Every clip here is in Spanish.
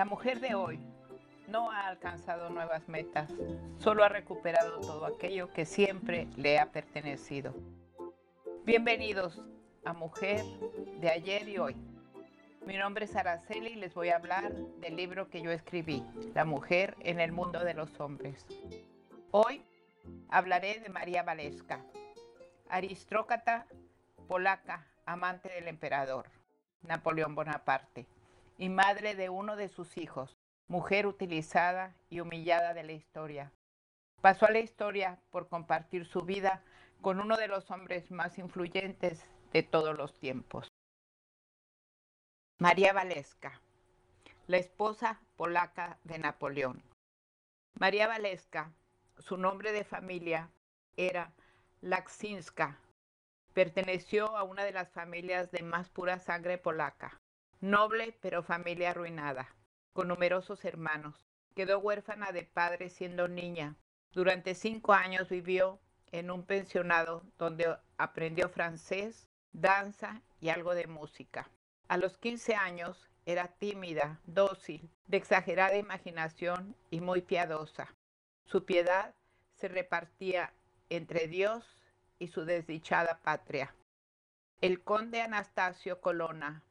La mujer de hoy no ha alcanzado nuevas metas, solo ha recuperado todo aquello que siempre le ha pertenecido. Bienvenidos a Mujer de ayer y hoy. Mi nombre es Araceli y les voy a hablar del libro que yo escribí, La mujer en el mundo de los hombres. Hoy hablaré de María Valesca, aristócrata polaca, amante del emperador Napoleón Bonaparte y madre de uno de sus hijos, mujer utilizada y humillada de la historia. Pasó a la historia por compartir su vida con uno de los hombres más influyentes de todos los tiempos. María Valesca, la esposa polaca de Napoleón. María Valesca, su nombre de familia era Laksinska. Perteneció a una de las familias de más pura sangre polaca, noble pero familia arruinada con numerosos hermanos. Quedó huérfana de padre siendo niña. Durante cinco años vivió en un pensionado donde aprendió francés, danza y algo de música. A los 15 años era tímida, dócil, de exagerada imaginación y muy piadosa. Su piedad se repartía entre Dios y su desdichada patria. El conde Anastasio Colonna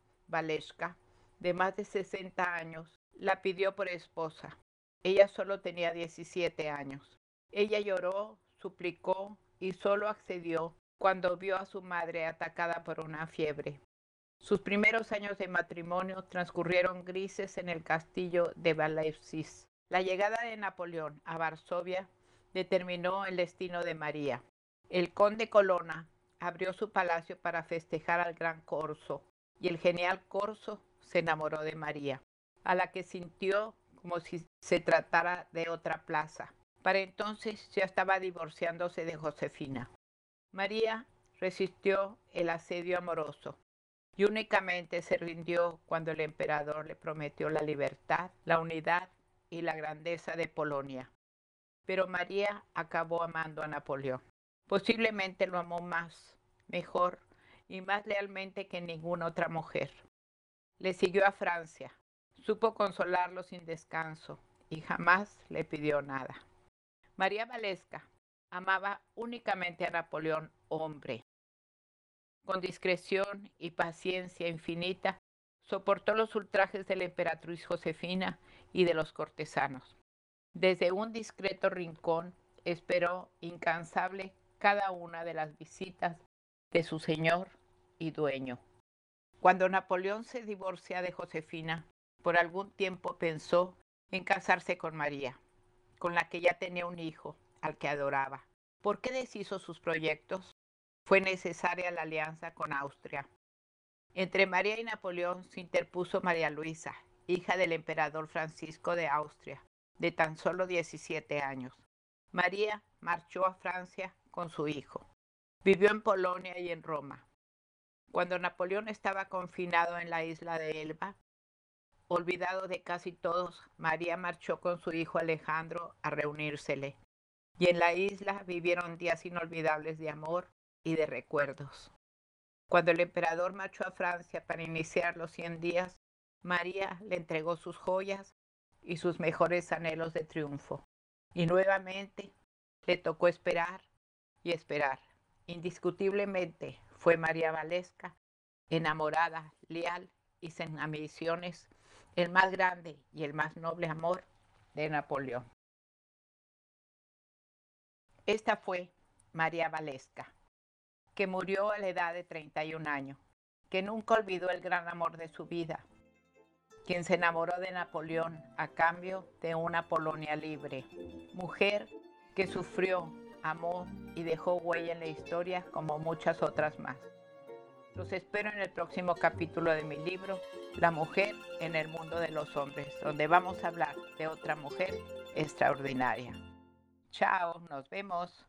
De más de 60 años, la pidió por esposa. Ella solo tenía 17 años. Ella lloró, suplicó y solo accedió cuando vio a su madre atacada por una fiebre. Sus primeros años de matrimonio transcurrieron grises en el castillo de Valevsis. La llegada de Napoleón a Varsovia determinó el destino de María. El conde Colonna abrió su palacio para festejar al gran Corso y el genial Corso se enamoró de María a la que sintió como si se tratara de otra plaza. Para entonces ya estaba divorciándose de Josefina. María resistió el asedio amoroso y únicamente se rindió cuando el emperador le prometió la libertad, la unidad y la grandeza de Polonia. Pero María acabó amando a Napoleón. Posiblemente lo amó más, mejor y más lealmente que ninguna otra mujer. Le siguió a Francia, Supo consolarlo sin descanso y jamás le pidió nada. María Valesca amaba únicamente a Napoleón hombre. Con discreción y paciencia infinita, soportó los ultrajes de la emperatriz Josefina y de los cortesanos. Desde un discreto rincón esperó incansable cada una de las visitas de su señor y dueño. Cuando Napoleón se divorcia de Josefina, por algún tiempo pensó en casarse con María, con la que ya tenía un hijo, al que adoraba. ¿Por qué deshizo sus proyectos? Fue necesaria la alianza con Austria. Entre María y Napoleón se interpuso María Luisa, hija del emperador Francisco de Austria, de tan solo 17 años. María marchó a Francia con su hijo. Vivió en Polonia y en Roma. Cuando Napoleón estaba confinado en la isla de Elba, Olvidado de casi todos, María marchó con su hijo Alejandro a reunírsele, y en la isla vivieron días inolvidables de amor y de recuerdos. Cuando el emperador marchó a Francia para iniciar los 100 días, María le entregó sus joyas y sus mejores anhelos de triunfo. Y nuevamente le tocó esperar y esperar. Indiscutiblemente fue María Valesca, enamorada, leal y sin ambiciones, el más grande y el más noble amor de Napoleón. Esta fue María Valesca, que murió a la edad de 31 años, que nunca olvidó el gran amor de su vida, quien se enamoró de Napoleón a cambio de una Polonia libre, mujer que sufrió, amó y dejó huella en la historia como muchas otras más. Los espero en el próximo capítulo de mi libro, La mujer en el mundo de los hombres, donde vamos a hablar de otra mujer extraordinaria. Chao, nos vemos.